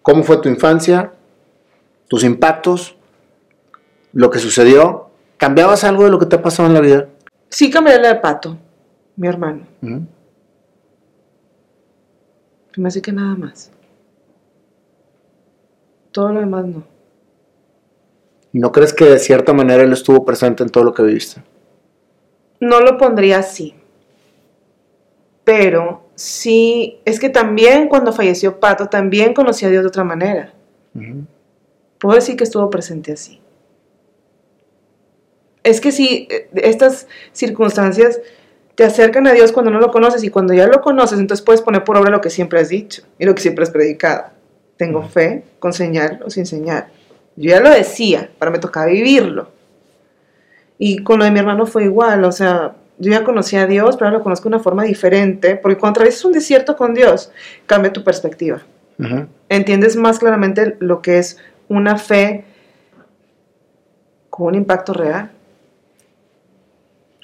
¿Cómo fue tu infancia? ¿Tus impactos? ¿Lo que sucedió? ¿Cambiabas algo de lo que te ha pasado en la vida? Sí cambié la de Pato, mi hermano. Ujú. Me hace que nada más. Todo lo demás no. ¿Y no crees que de cierta manera él estuvo presente en todo lo que viviste? No lo pondría así. Pero sí, es que también cuando falleció Pato, también conocí a Dios de otra manera. Puedo decir que estuvo presente así. Es que sí, estas circunstancias te acercan a Dios cuando no lo conoces y cuando ya lo conoces, entonces puedes poner por obra lo que siempre has dicho y lo que siempre has predicado. Tengo fe, con señal o sin señal. Yo ya lo decía, pero me tocaba vivirlo. Y con lo de mi hermano fue igual, o sea, yo ya conocía a Dios, pero ahora lo conozco de una forma diferente, porque cuando atravesas un desierto con Dios, cambia tu perspectiva entiendes más claramente lo que es una fe con un impacto real,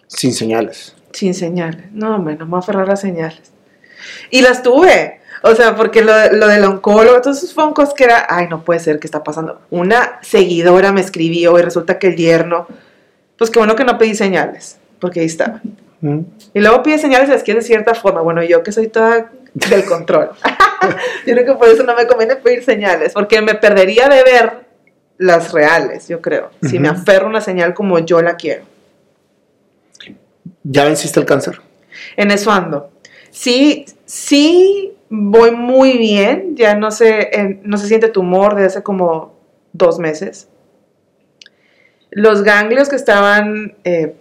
Sin señales. sin señales. No, hombre, no me voy a aferrar a las señales. Y las tuve. O sea, porque lo, lo del oncólogo, todos esos foncos que era, ay, no puede ser, ¿qué está pasando? Una seguidora me escribió y resulta que el yerno, pues qué bueno que no pedí señales, porque ahí estaba. Ujú. Y luego pide señales es que de cierta forma. Bueno, yo que soy toda del control. [LAUGHS] yo creo que por eso no me conviene pedir señales, porque me perdería de ver las reales, yo creo. Si me aferro a una señal como yo la quiero. ¿Ya venciste el cáncer? En eso ando. Sí, sí voy muy bien. Ya no se, no se siente tumor desde hace como dos meses. Los ganglios que estaban eh,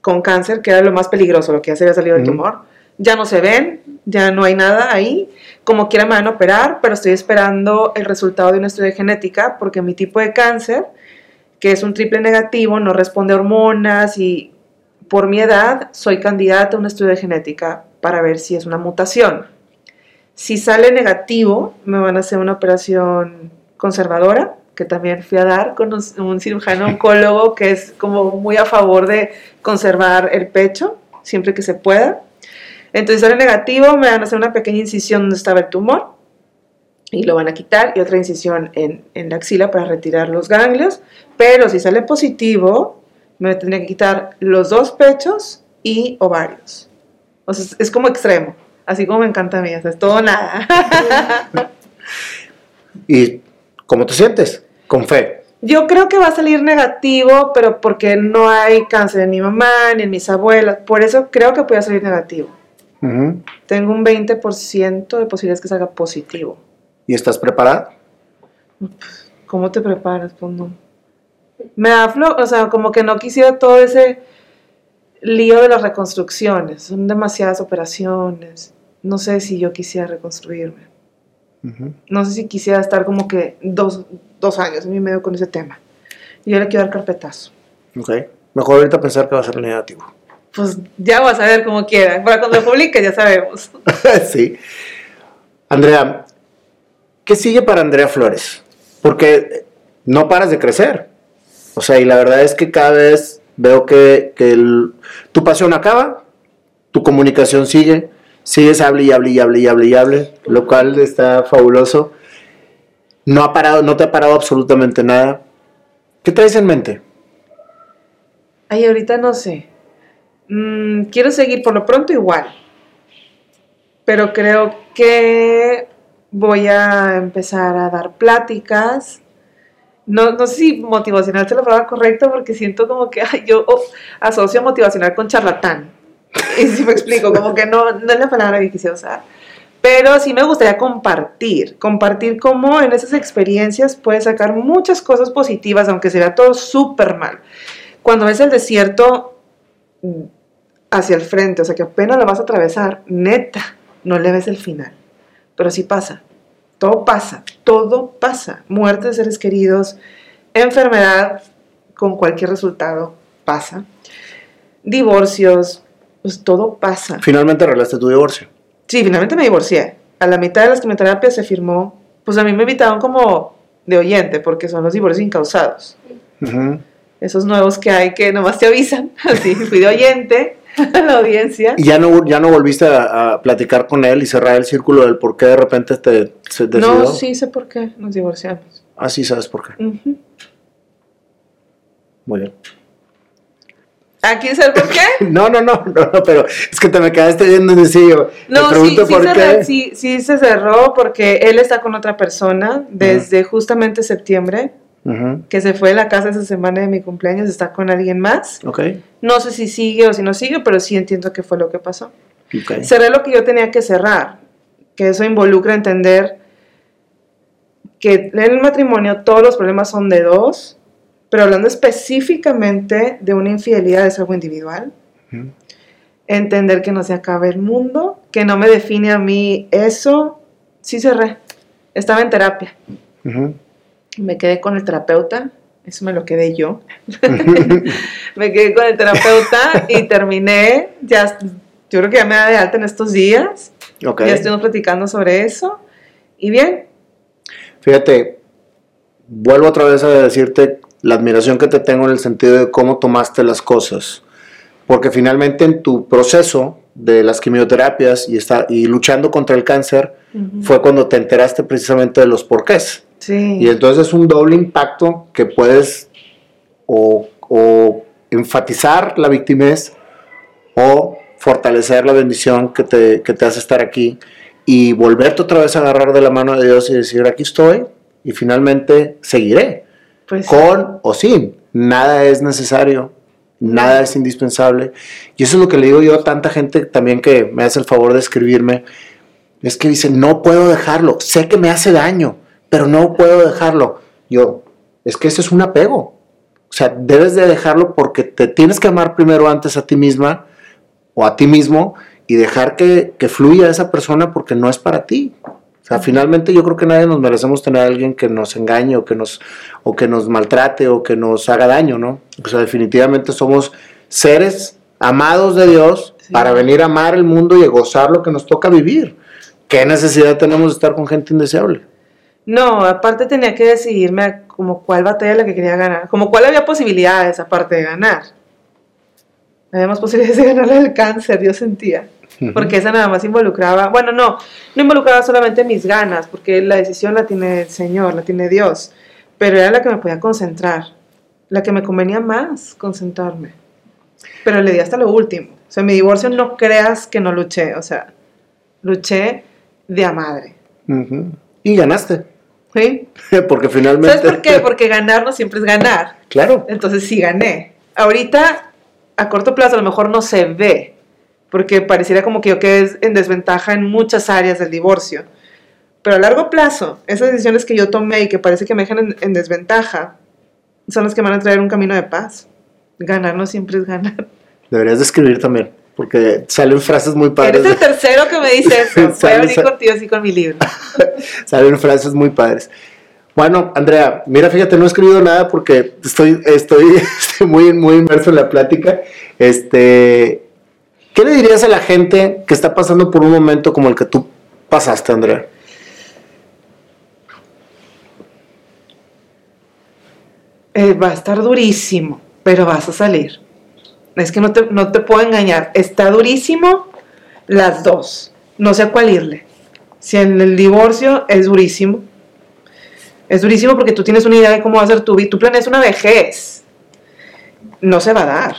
con cáncer, que era lo más peligroso, lo que ya se había salido del tumor, ya no se ven, ya no hay nada ahí. Como quiera me van a operar, pero estoy esperando el resultado de un estudio de genética porque mi tipo de cáncer, que es un triple negativo, no responde a hormonas y por mi edad soy candidata a un estudio de genética para ver si es una mutación. Si sale negativo, me van a hacer una operación conservadora, que también fui a dar con un, cirujano oncólogo que es como muy a favor de conservar el pecho, siempre que se pueda. Entonces, si sale negativo, me van a hacer una pequeña incisión donde estaba el tumor y lo van a quitar y otra incisión en, en la axila para retirar los ganglios. Pero si sale positivo, me tendría que quitar los dos pechos y ovarios. O sea, es, es como extremo, así como me encanta a mí, o sea, es todo nada. [LAUGHS] ¿Y cómo te sientes? Con fe. Yo creo que va a salir negativo, pero porque no hay cáncer en mi mamá ni en mis abuelas. Por eso creo que puede salir negativo. Tengo un 20% de posibilidades que salga positivo. ¿Y estás preparada? ¿Cómo te preparas? Pues no. Me da o sea, como que no quisiera todo ese lío de las reconstrucciones. Son demasiadas operaciones. No sé si yo quisiera reconstruirme. No sé si quisiera estar como que dos, dos años en mi medio con ese tema. Yo le quiero dar carpetazo. Ok. Mejor ahorita pensar que va a ser negativo. Pues ya vas a ver como quiera. Para cuando lo publique ya sabemos. [LAUGHS] sí. Andrea, ¿qué sigue para Andrea Flores? Porque no paras de crecer. O sea, y la verdad es que cada vez veo que, que el- tu pasión acaba, tu comunicación sigue, sigues hable y hable y hable y hable y hable, lo cual está fabuloso. No ha parado, no te ha parado absolutamente nada. ¿Qué traes en mente? Ay, ahorita no sé. Mm, quiero seguir por lo pronto igual. Pero creo que voy a empezar a dar pláticas. No, no sé si motivacional es la palabra correcta porque siento como que yo oh, asocio motivacional con charlatán. [LAUGHS] Y si me explico, como que no, no es la palabra que quise usar. Pero sí me gustaría compartir, compartir cómo en esas experiencias puedes sacar muchas cosas positivas, aunque se vea todo súper mal. Cuando ves el desierto mm, hacia el frente, o sea que apenas lo vas a atravesar, neta, no le ves el final. Pero sí pasa, todo pasa, todo pasa. Muerte de seres queridos, enfermedad con cualquier resultado, pasa. Divorcios, pues todo pasa. Finalmente arreglaste tu divorcio. Sí, finalmente me divorcié. A la mitad de las quimioterapias se firmó, pues a mí me invitaron como de oyente, porque son los divorcios incausados. Ujú. Esos nuevos que hay que nomás te avisan. [LAUGHS] Así, fui de oyente [LAUGHS] a la audiencia. ¿Y ya no, ya no volviste a, a platicar con él y cerrar el círculo del por qué de repente te se decidió? No, sí sé por qué nos divorciamos. Ah, sí, sabes por qué. Muy bien. ¿Aquí saber por qué? [LAUGHS] No, no, no, no, no, pero es que te me quedaste viendo en sencillo. No, te sí, pregunto sí, por se qué. sí, sí se cerró porque él está con otra persona desde justamente septiembre, Ujú, que se fue de la casa esa semana de mi cumpleaños, está con alguien más. Ok, No sé si sigue o si no sigue, pero sí entiendo que fue lo que pasó. ok. Cerré lo que yo tenía que cerrar, que eso involucra entender que en el matrimonio todos los problemas son de dos, pero hablando específicamente de una infidelidad es algo individual. Entender que no se acaba el mundo, que no me define a mí eso, sí cerré. Estaba en terapia. Me quedé con el terapeuta, eso me lo quedé yo. [LAUGHS] me quedé con el terapeuta y terminé, ya, yo creo que ya me da de alta en estos días. Ya estuvimos platicando sobre eso. Y bien, Fíjate, vuelvo otra vez a decirte la admiración que te tengo en el sentido de cómo tomaste las cosas. Porque finalmente en tu proceso de las quimioterapias y, está, y luchando contra el cáncer fue cuando te enteraste precisamente de los porqués. sí. Y entonces es un doble impacto que puedes o, o enfatizar la victimez o fortalecer la bendición que te, que te hace estar aquí y volverte otra vez a agarrar de la mano de Dios y decir, aquí estoy y finalmente seguiré, pues, con o sin. Nada es necesario, nada es indispensable. Y eso es lo que le digo yo a tanta gente también que me hace el favor de escribirme. Es que dice, no puedo dejarlo, sé que me hace daño, pero no puedo dejarlo. Yo, es que ese es un apego. O sea, debes de dejarlo porque te tienes que amar primero antes a ti misma o a ti mismo y dejar que, que fluya esa persona porque no es para ti. Sea, finalmente yo creo que nadie nos merecemos tener a alguien que nos engañe o que nos, o que nos maltrate o que nos haga daño, ¿no? O sea, definitivamente somos seres amados de Dios Sí. para venir a amar el mundo y a gozar lo que nos toca vivir. ¿Qué necesidad tenemos de estar con gente indeseable? No, aparte tenía que decidirme a como cuál batalla la que quería ganar, como cuál había posibilidades aparte de ganar. Había más posibilidades de ganar del cáncer, yo sentía. Porque esa nada más involucraba, bueno, no, no involucraba solamente mis ganas, porque la decisión la tiene el Señor, la tiene Dios, pero era la que me podía concentrar, la que me convenía más concentrarme. Pero le di hasta lo último. O sea, mi divorcio no creas que no luché, o sea, luché de a madre. Y ganaste. ¿Sí? [LAUGHS] Porque finalmente. ¿Sabes por qué? Porque ganar no siempre es ganar. Claro. Entonces sí gané. Ahorita, a corto plazo, a lo mejor no se ve, porque pareciera como que yo quedé en desventaja en muchas áreas del divorcio. Pero a largo plazo, esas decisiones que yo tomé y que parece que me dejan en, en desventaja, son las que van a traer un camino de paz. Ganar no siempre es ganar. Deberías de escribir también. Porque salen frases muy padres. Eres el tercero que me dice [LAUGHS] eso. Voy a venir contigo así con mi libro. [LAUGHS] Salen frases muy padres. Bueno, Andrea, mira, fíjate, no he escrito nada porque estoy, estoy, [LAUGHS] estoy muy, muy inmerso en la plática. Este, ¿Qué le dirías a la gente que está pasando por un momento como el que tú pasaste, Andrea? Eh, va a estar durísimo, pero vas a salir. Es que no te, no te puedo engañar. Está durísimo las dos. No sé a cuál irle. Si en el divorcio es durísimo. Es durísimo porque tú tienes una idea de cómo va a ser tu vida. Tú planeas una vejez. No se va a dar.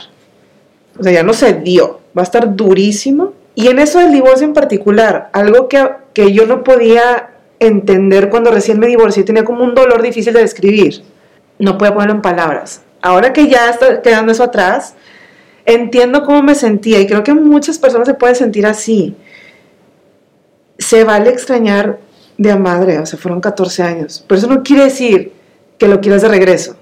O sea, ya no se dio. Va a estar durísimo. Y en eso del divorcio en particular, algo que, que yo no podía entender cuando recién me divorcié, tenía como un dolor difícil de describir no puedo ponerlo en palabras. Ahora que ya está quedando eso atrás, entiendo cómo me sentía y creo que muchas personas se pueden sentir así. Se vale extrañar de a madre, o sea, fueron 14 años, pero eso no quiere decir que lo quieras de regreso.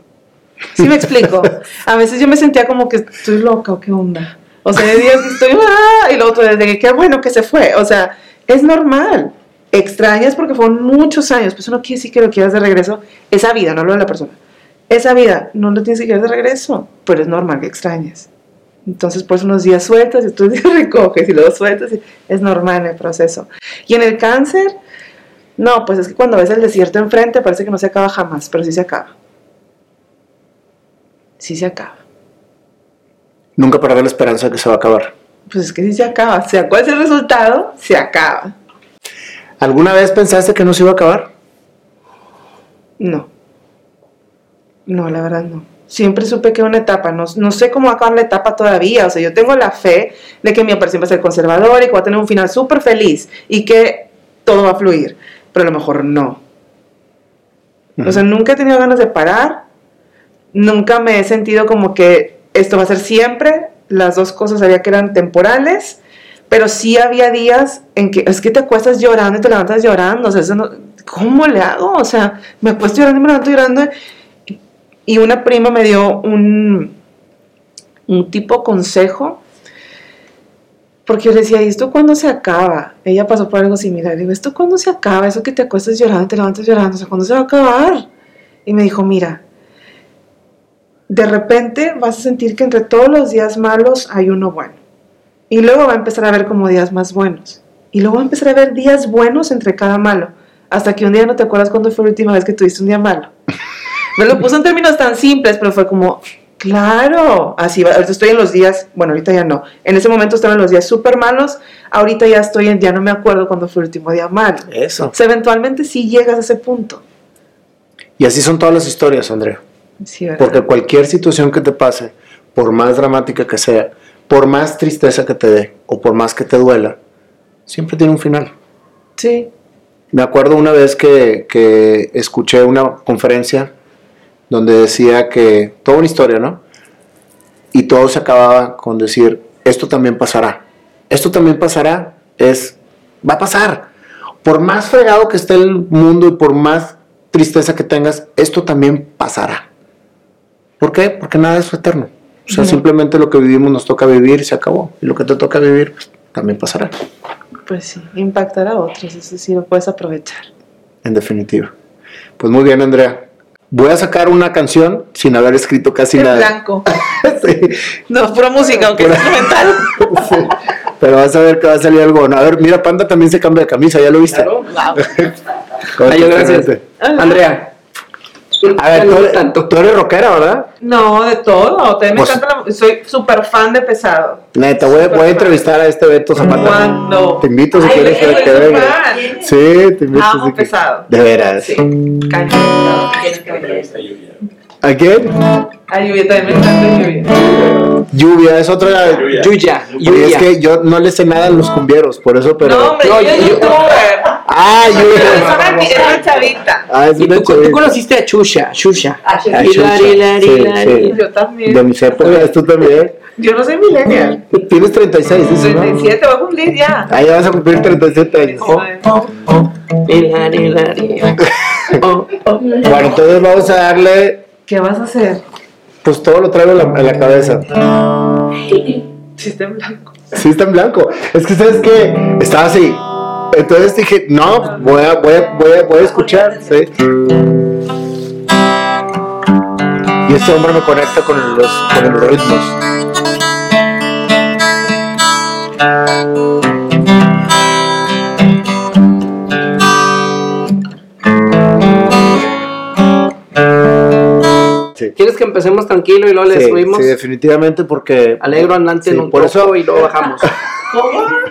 ¿Sí me explico? A veces yo me sentía como que estoy loca o qué onda. O sea, hay días estoy, ¡ah! y lo otro, desde que qué bueno que se fue. O sea, es normal. Extrañas porque fueron muchos años, pues eso no quiere decir que lo quieras de regreso. Esa vida, no lo de la persona esa vida no lo tienes que querer de regreso, pero es normal que extrañes. Entonces, pues unos días sueltas y otros días [LAUGHS] recoges y luego sueltas. Y es normal en el proceso. Y en el cáncer, no, pues es que cuando ves el desierto enfrente parece que no se acaba jamás, pero sí se acaba. Sí se acaba. Nunca perder la esperanza de que se va a acabar. Pues es que sí se acaba. Sea cuál es el resultado, se acaba. ¿Alguna vez pensaste que no se iba a acabar? No. No, la verdad no. Siempre supe que era una etapa, no, no sé cómo va a acabar la etapa todavía, o sea, yo tengo la fe de que mi operación va a ser conservadora y que va a tener un final súper feliz y que todo va a fluir, pero a lo mejor no. O sea, nunca he tenido ganas de parar, nunca me he sentido como que esto va a ser siempre, las dos cosas sabía que eran temporales, pero sí había días en que es que te acuestas llorando y te levantas llorando, o sea, eso no- ¿cómo le hago? O sea, me acuesto llorando y me levanto llorando. Y una prima me dio un, un tipo consejo, porque yo le decía, ¿y esto cuándo se acaba? Ella pasó por algo similar. Le digo, ¿esto cuándo se acaba? Eso que te acuestas llorando, te levantas llorando, o sea, ¿cuándo se va a acabar? Y me dijo, mira, de repente vas a sentir que entre todos los días malos hay uno bueno. Y luego va a empezar a ver como días más buenos. Y luego va a empezar a ver días buenos entre cada malo. Hasta que un día no te acuerdas cuándo fue la última vez que tuviste un día malo. [LAUGHS] Me lo puso en términos tan simples, pero fue como, claro, así va. Ahorita estoy en los días, bueno, ahorita ya no. En ese momento estaba en los días súper malos. Ahorita ya estoy en, ya no me acuerdo cuándo fue el último día malo. Eso. O sea, eventualmente sí llegas a ese punto. Y así son todas las historias, Andrea. Porque cualquier situación que te pase, por más dramática que sea, por más tristeza que te dé o por más que te duela, siempre tiene un final. Sí. Me acuerdo una vez que, que escuché una conferencia donde decía que, toda una historia, ¿no? Y todo se acababa con decir, esto también pasará. Esto también pasará, es, va a pasar. Por más fregado que esté el mundo y por más tristeza que tengas, esto también pasará. ¿Por qué? Porque nada es eterno. O sea, simplemente lo que vivimos nos toca vivir y se acabó. Y lo que te toca vivir, pues, también pasará. Pues sí, impactar a otros, eso sí lo puedes aprovechar. En definitiva. Pues muy bien, Andrea. Voy a sacar una canción sin haber escrito casi En nada. blanco. [LAUGHS] Sí, No, pura música, aunque es instrumental. [LAUGHS] sí. Pero vas a ver que va a salir algo. A ver, mira, Panda también se cambia de camisa, ¿ya lo viste? Claro. [LAUGHS] Ay, gracias. Hola. Andrea. A ver, tú eres, tanto. tú eres rockera, ¿verdad? No, de todo. También me Pues- encanta la- Soy súper fan de pesado. Neta, voy, a- voy a entrevistar a este Beto Zapata. ¿Cuándo? Te invito si Ay, quieres que soy venga. Sí, te invito. Amo que- pesado. De veras. Sí. ¿A quién? Ay, lluvia, también me encanta lluvia. Lluvia, es otra. Lluvia. Yuya. Y es que yo no le sé nada a los cumbieros, por eso, pero. No, hombre, No, yo soy yo- youtuber. Ah, una, es una chavita. Ah, es ¿Y una tú, tú chavita. conociste a Chusha? Chusha. A Sí, sí. Yo también. De mis épocas, tú también. Yo no soy millennial. Tienes 36, dices, ¿no? 37, voy a cumplir ya. Ah, ya vas a cumplir 37 años. Hilari, hilari. [LAUGHS] Oh, oh. Bueno, entonces vamos a darle. ¿Qué vas a hacer? Pues todo lo traigo en la, en la cabeza. Si está en blanco. Sí, está en blanco. Es que, ¿sabes qué? Estaba así. Entonces dije, no, voy a, voy a, voy a, voy a escuchar. ¿sí? Y este hombre me conecta con los, con los ritmos. Sí. ¿Quieres que empecemos tranquilo y luego le Sí, subimos? sí, definitivamente porque Alegro andante Sí, en un por eso- y luego bajamos. [LAUGHS]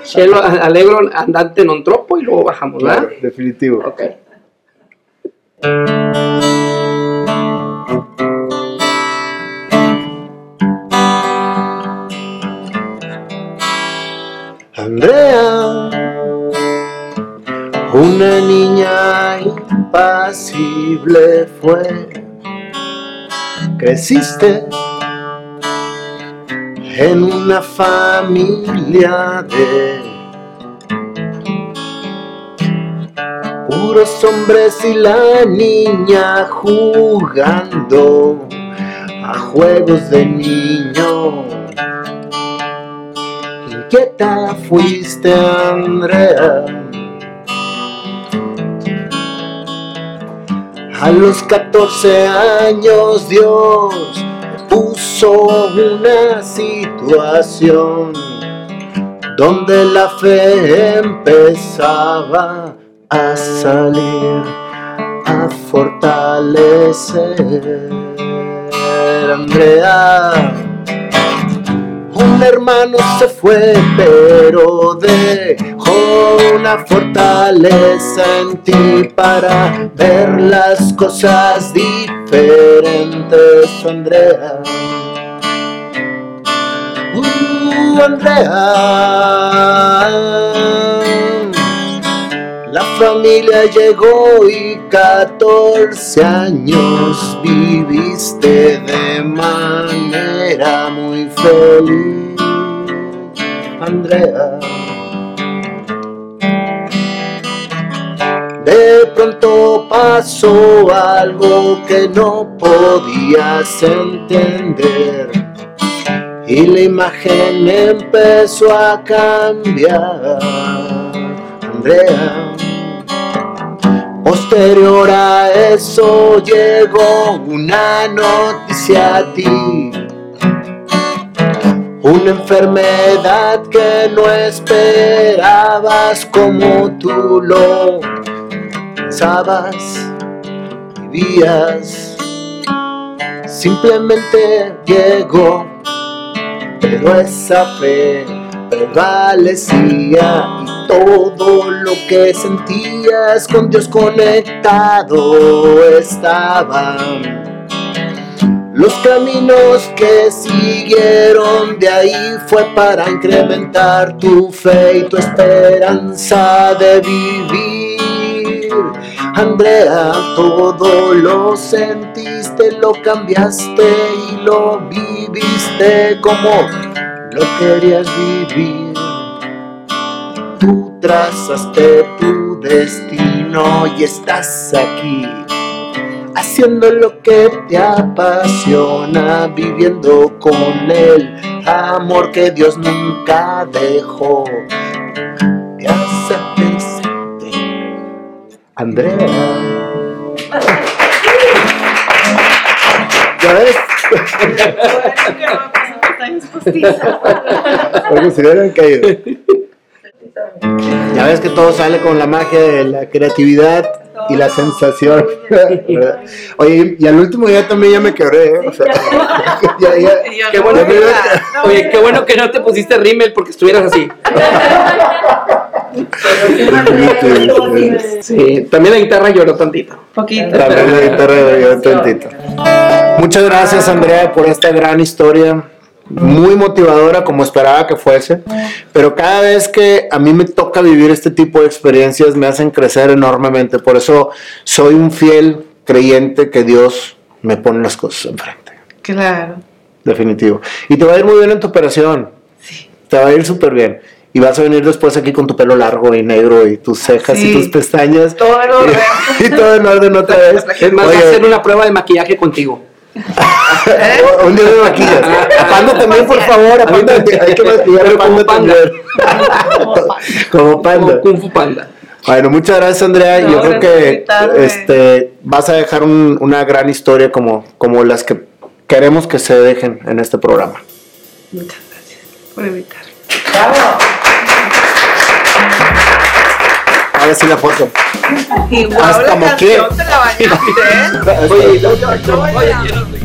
Cielo, alegro andante en un tropo y luego bajamos, ¿verdad? Claro, definitivo. Ok. Andrea, una niña impasible fue. Creciste en una familia de puros hombres y la niña jugando a juegos de niño. Inquieta fuiste, Andrea. A los 14 años Dios una situación donde la fe empezaba a salir, a fortalecer. Andrea, un hermano se fue, pero dejó una fortaleza en ti para ver las cosas diferentes, Andrea. Andrea. La familia llegó y 14 años viviste de manera muy feliz, Andrea. De pronto pasó algo que no podías entender y la imagen empezó a cambiar, Andrea. Posterior a eso llegó una noticia a ti. Una enfermedad que no esperabas como tú lo pensabas, vivías. Simplemente llegó, pero esa fe prevalecía y todo lo que sentías con Dios conectado estaban. Los caminos que siguieron de ahí fue para incrementar tu fe y tu esperanza de vivir. Andrea, todo lo lo cambiaste y lo viviste como lo querías vivir. Tú trazaste tu destino y estás aquí. haciendo lo que te apasiona, viviendo con el amor que Dios nunca dejó. Andrea. ¿Ya ves? [LAUGHS] Porque si hubieran caído. Ya ves que todo sale con la magia de la creatividad y la sensación. ¿verdad? Oye, y al último día también ya me quebré, ¿eh? O sea, [LAUGHS] ya, ya- Qué bueno ya me que, oye, qué bueno que no te pusiste rímel porque estuvieras así. [LAUGHS] Sí, también la guitarra lloró tantito. Poquito. También la guitarra un tantito. Muchas gracias, Andrea, por esta gran historia. Muy motivadora, como esperaba que fuese. Pero cada vez que a mí me toca vivir este tipo de experiencias, me hacen crecer enormemente. Por eso soy un fiel creyente que Dios me pone las cosas enfrente. Claro. Definitivo. Y te va a ir muy bien en tu operación. Te va a ir súper bien. Y vas a venir después aquí con tu pelo largo y negro y tus cejas y Sí. tus pestañas. Todo en orden. [LAUGHS] y todo en orden otra vez. [LAUGHS] Es más, Oye, voy a hacer una prueba de maquillaje contigo. [LAUGHS] un día me maquillas. [LAUGHS] A Panda también, por favor. A Panda hay que maquillar a Panda panda. también. [LAUGHS] Como Panda. Como Kung Fu Panda. Bueno, muchas gracias, Andrea. No, Yo creo que este, vas a dejar un- una gran historia como, como las que queremos que se dejen en este programa. Muchas gracias por invitarme. Ahora sí la foto. Igual Hasta la canción te la bañaste, ¿eh? Oye, oye,